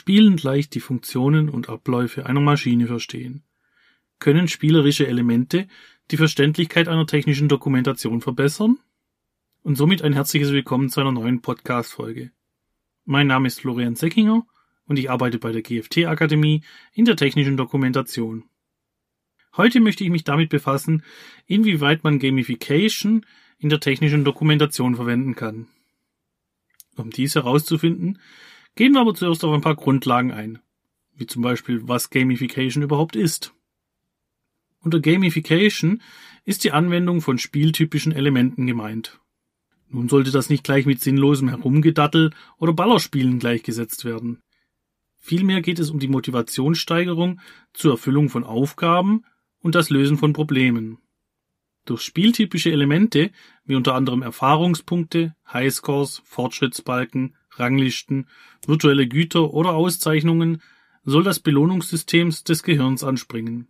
spielend leicht die Funktionen und Abläufe einer Maschine verstehen, können spielerische Elemente die Verständlichkeit einer technischen Dokumentation verbessern? Und somit ein herzliches Willkommen zu einer neuen Podcast-Folge. Mein Name ist Florian Seckinger und ich arbeite bei der GFT Akademie in der technischen Dokumentation. Heute möchte ich mich damit befassen, inwieweit man Gamification in der technischen Dokumentation verwenden kann. Um dies herauszufinden, gehen wir aber zuerst auf ein paar Grundlagen ein, wie zum Beispiel, was Gamification überhaupt ist. Unter Gamification ist die Anwendung von spieltypischen Elementen gemeint. Nun sollte das nicht gleich mit sinnlosem Herumgedattel oder Ballerspielen gleichgesetzt werden. Vielmehr geht es um die Motivationssteigerung zur Erfüllung von Aufgaben und das Lösen von Problemen. Durch spieltypische Elemente wie unter anderem Erfahrungspunkte, Highscores, Fortschrittsbalken, Ranglisten, virtuelle Güter oder Auszeichnungen soll das Belohnungssystem des Gehirns anspringen.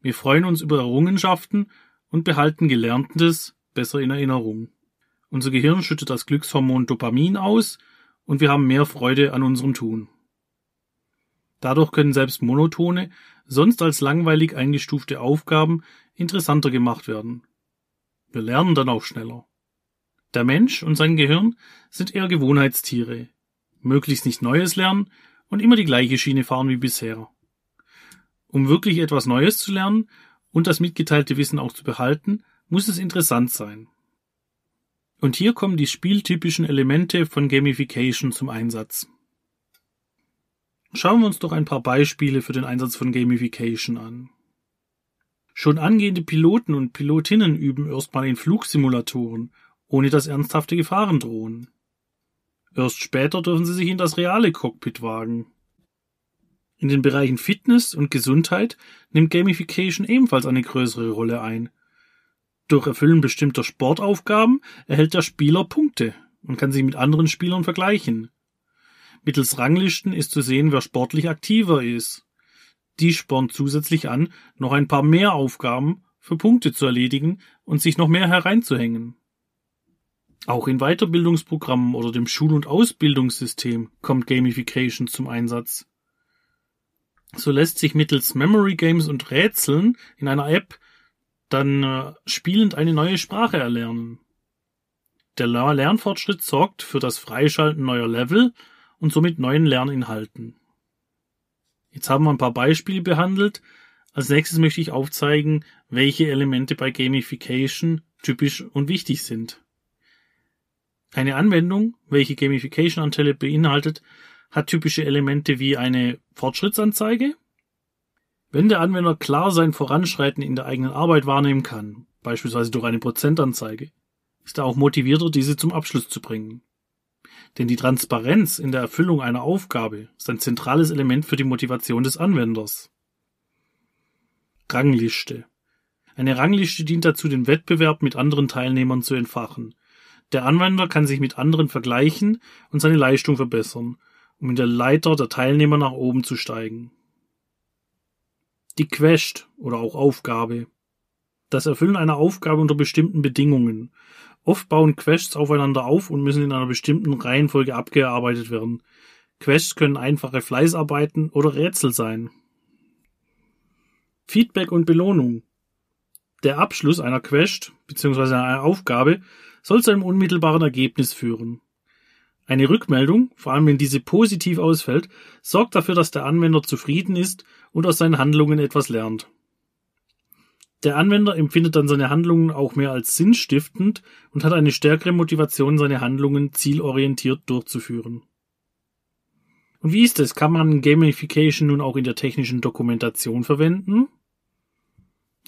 Wir freuen uns über Errungenschaften und behalten Gelerntes besser in Erinnerung. Unser Gehirn schüttet das Glückshormon Dopamin aus und wir haben mehr Freude an unserem Tun. Dadurch können selbst monotone, sonst als langweilig eingestufte Aufgaben interessanter gemacht werden. Wir lernen dann auch schneller. Der Mensch und sein Gehirn sind eher Gewohnheitstiere. Möglichst nicht Neues lernen und immer die gleiche Schiene fahren wie bisher. Um wirklich etwas Neues zu lernen und das mitgeteilte Wissen auch zu behalten, muss es interessant sein. Und hier kommen die spieltypischen Elemente von Gamification zum Einsatz. Schauen wir uns doch ein paar Beispiele für den Einsatz von Gamification an. Schon angehende Piloten und Pilotinnen üben erstmal in Flugsimulatoren, ohne dass ernsthafte Gefahren drohen. Erst später dürfen sie sich in das reale Cockpit wagen. In den Bereichen Fitness und Gesundheit nimmt Gamification ebenfalls eine größere Rolle ein. Durch Erfüllen bestimmter Sportaufgaben erhält der Spieler Punkte und kann sich mit anderen Spielern vergleichen. Mittels Ranglisten ist zu sehen, wer sportlich aktiver ist. Die spornt zusätzlich an, noch ein paar mehr Aufgaben für Punkte zu erledigen und sich noch mehr hereinzuhängen. Auch in Weiterbildungsprogrammen oder dem Schul- und Ausbildungssystem kommt Gamification zum Einsatz. So lässt sich mittels Memory Games und Rätseln in einer App dann äh, spielend eine neue Sprache erlernen. Der Lernfortschritt sorgt für das Freischalten neuer Level und somit neuen Lerninhalten. Jetzt haben wir ein paar Beispiele behandelt. Als nächstes möchte ich aufzeigen, welche Elemente bei Gamification typisch und wichtig sind. Eine Anwendung, welche Gamification-Anteile beinhaltet, hat typische Elemente wie eine Fortschrittsanzeige. Wenn der Anwender klar sein Voranschreiten in der eigenen Arbeit wahrnehmen kann, beispielsweise durch eine Prozentanzeige, ist er auch motivierter, diese zum Abschluss zu bringen. Denn die Transparenz in der Erfüllung einer Aufgabe ist ein zentrales Element für die Motivation des Anwenders. Rangliste. Eine Rangliste dient dazu, den Wettbewerb mit anderen Teilnehmern zu entfachen. Der Anwender kann sich mit anderen vergleichen und seine Leistung verbessern um in der Leiter der Teilnehmer nach oben zu steigen. Die Quest oder auch Aufgabe. Das Erfüllen einer Aufgabe unter bestimmten Bedingungen. Oft bauen Quests aufeinander auf und müssen in einer bestimmten Reihenfolge abgearbeitet werden. Quests können einfache Fleißarbeiten oder Rätsel sein. Feedback und Belohnung. Der Abschluss einer Quest bzw. einer Aufgabe soll zu einem unmittelbaren Ergebnis führen. Eine Rückmeldung, vor allem wenn diese positiv ausfällt, sorgt dafür, dass der Anwender zufrieden ist und aus seinen Handlungen etwas lernt. Der Anwender empfindet dann seine Handlungen auch mehr als sinnstiftend und hat eine stärkere Motivation, seine Handlungen zielorientiert durchzuführen. Und wie ist es? Kann man Gamification nun auch in der technischen Dokumentation verwenden?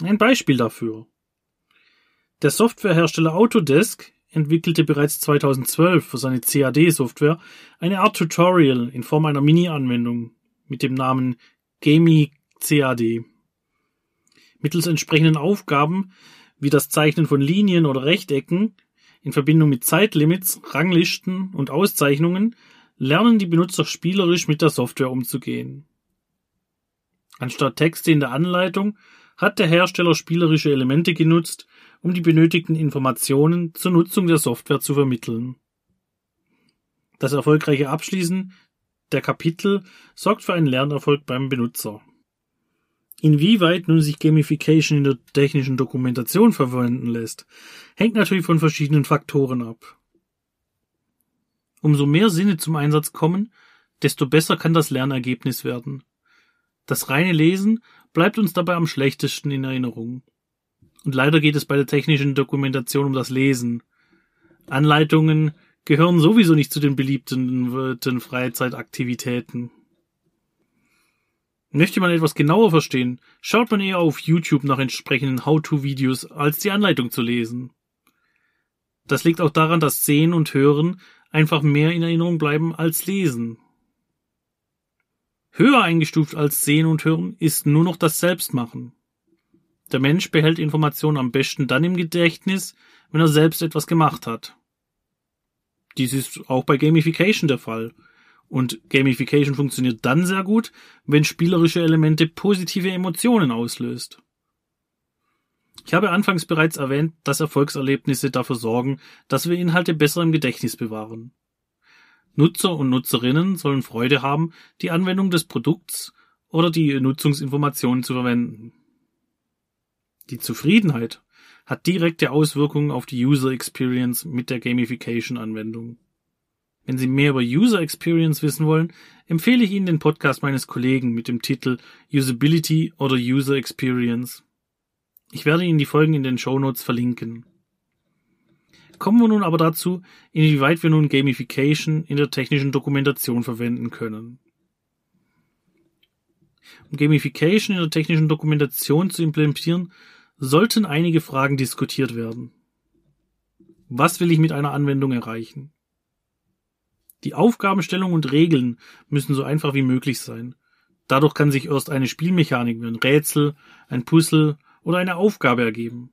Ein Beispiel dafür. Der Softwarehersteller Autodesk entwickelte bereits 2012 für seine CAD-Software eine Art Tutorial in Form einer Mini-Anwendung mit dem Namen Gamey CAD. Mittels entsprechenden Aufgaben wie das Zeichnen von Linien oder Rechtecken in Verbindung mit Zeitlimits, Ranglisten und Auszeichnungen lernen die Benutzer spielerisch mit der Software umzugehen. Anstatt Texte in der Anleitung hat der Hersteller spielerische Elemente genutzt, um die benötigten Informationen zur Nutzung der Software zu vermitteln. Das erfolgreiche Abschließen der Kapitel sorgt für einen Lernerfolg beim Benutzer. Inwieweit nun sich Gamification in der technischen Dokumentation verwenden lässt, hängt natürlich von verschiedenen Faktoren ab. Umso mehr Sinne zum Einsatz kommen, desto besser kann das Lernergebnis werden. Das reine Lesen bleibt uns dabei am schlechtesten in Erinnerung. Und leider geht es bei der technischen Dokumentation um das Lesen. Anleitungen gehören sowieso nicht zu den beliebten Freizeitaktivitäten. Möchte man etwas genauer verstehen, schaut man eher auf YouTube nach entsprechenden How-to-Videos, als die Anleitung zu lesen. Das liegt auch daran, dass Sehen und Hören einfach mehr in Erinnerung bleiben als Lesen. Höher eingestuft als Sehen und Hören ist nur noch das Selbstmachen. Der Mensch behält Informationen am besten dann im Gedächtnis, wenn er selbst etwas gemacht hat. Dies ist auch bei Gamification der Fall. Und Gamification funktioniert dann sehr gut, wenn spielerische Elemente positive Emotionen auslöst. Ich habe anfangs bereits erwähnt, dass Erfolgserlebnisse dafür sorgen, dass wir Inhalte besser im Gedächtnis bewahren. Nutzer und Nutzerinnen sollen Freude haben, die Anwendung des Produkts oder die Nutzungsinformationen zu verwenden. Die Zufriedenheit hat direkte Auswirkungen auf die User Experience mit der Gamification Anwendung. Wenn Sie mehr über User Experience wissen wollen, empfehle ich Ihnen den Podcast meines Kollegen mit dem Titel Usability oder User Experience. Ich werde Ihnen die Folgen in den Show Notes verlinken. Kommen wir nun aber dazu, inwieweit wir nun Gamification in der technischen Dokumentation verwenden können. Um Gamification in der technischen Dokumentation zu implementieren, sollten einige Fragen diskutiert werden. Was will ich mit einer Anwendung erreichen? Die Aufgabenstellung und Regeln müssen so einfach wie möglich sein. Dadurch kann sich erst eine Spielmechanik wie ein Rätsel, ein Puzzle oder eine Aufgabe ergeben.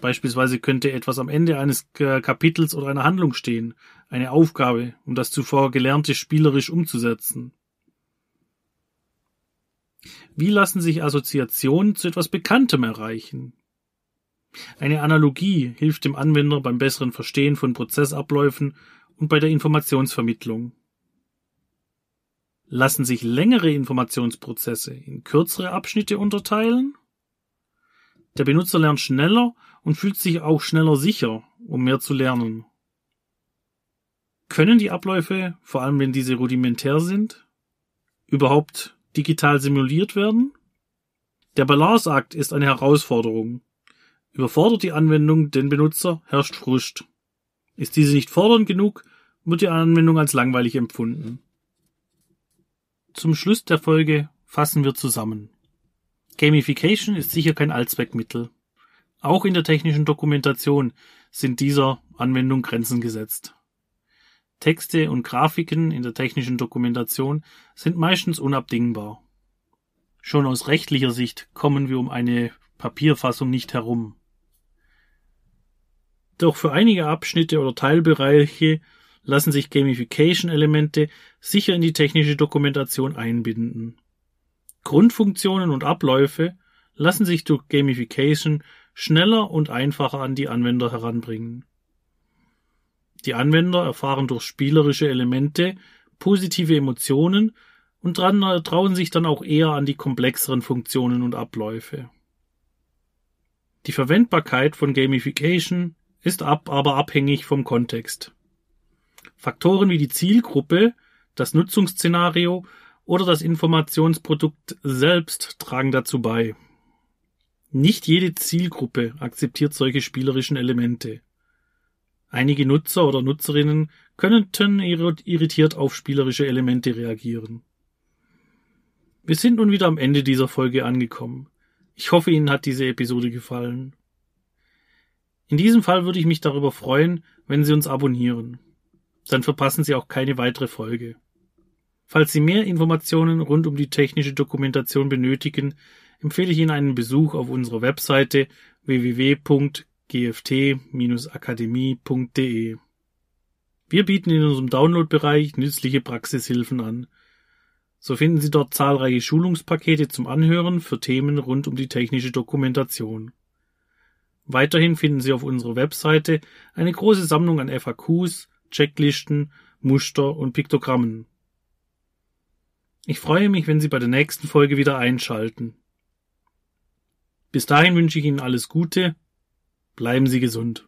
Beispielsweise könnte etwas am Ende eines Kapitels oder einer Handlung stehen, eine Aufgabe, um das zuvor Gelernte spielerisch umzusetzen. Wie lassen sich Assoziationen zu etwas Bekanntem erreichen? Eine Analogie hilft dem Anwender beim besseren Verstehen von Prozessabläufen und bei der Informationsvermittlung. Lassen sich längere Informationsprozesse in kürzere Abschnitte unterteilen? Der Benutzer lernt schneller und fühlt sich auch schneller sicher, um mehr zu lernen. Können die Abläufe, vor allem wenn diese rudimentär sind, überhaupt digital simuliert werden? Der Balanceakt ist eine Herausforderung. Überfordert die Anwendung den Benutzer, herrscht Frust. Ist diese nicht fordernd genug, wird die Anwendung als langweilig empfunden. Zum Schluss der Folge fassen wir zusammen. Gamification ist sicher kein Allzweckmittel. Auch in der technischen Dokumentation sind dieser Anwendung Grenzen gesetzt. Texte und Grafiken in der technischen Dokumentation sind meistens unabdingbar. Schon aus rechtlicher Sicht kommen wir um eine Papierfassung nicht herum. Doch für einige Abschnitte oder Teilbereiche lassen sich Gamification-Elemente sicher in die technische Dokumentation einbinden. Grundfunktionen und Abläufe lassen sich durch Gamification schneller und einfacher an die Anwender heranbringen. Die Anwender erfahren durch spielerische Elemente positive Emotionen und trauen sich dann auch eher an die komplexeren Funktionen und Abläufe. Die Verwendbarkeit von Gamification ist ab, aber abhängig vom Kontext. Faktoren wie die Zielgruppe, das Nutzungsszenario oder das Informationsprodukt selbst tragen dazu bei. Nicht jede Zielgruppe akzeptiert solche spielerischen Elemente. Einige Nutzer oder Nutzerinnen könnten irritiert auf spielerische Elemente reagieren. Wir sind nun wieder am Ende dieser Folge angekommen. Ich hoffe, Ihnen hat diese Episode gefallen. In diesem Fall würde ich mich darüber freuen, wenn Sie uns abonnieren. Dann verpassen Sie auch keine weitere Folge. Falls Sie mehr Informationen rund um die technische Dokumentation benötigen, empfehle ich Ihnen einen Besuch auf unserer Webseite www.gft-akademie.de. Wir bieten in unserem Downloadbereich nützliche Praxishilfen an. So finden Sie dort zahlreiche Schulungspakete zum Anhören für Themen rund um die technische Dokumentation. Weiterhin finden Sie auf unserer Webseite eine große Sammlung an FAQs, Checklisten, Muster und Piktogrammen. Ich freue mich, wenn Sie bei der nächsten Folge wieder einschalten. Bis dahin wünsche ich Ihnen alles Gute. Bleiben Sie gesund.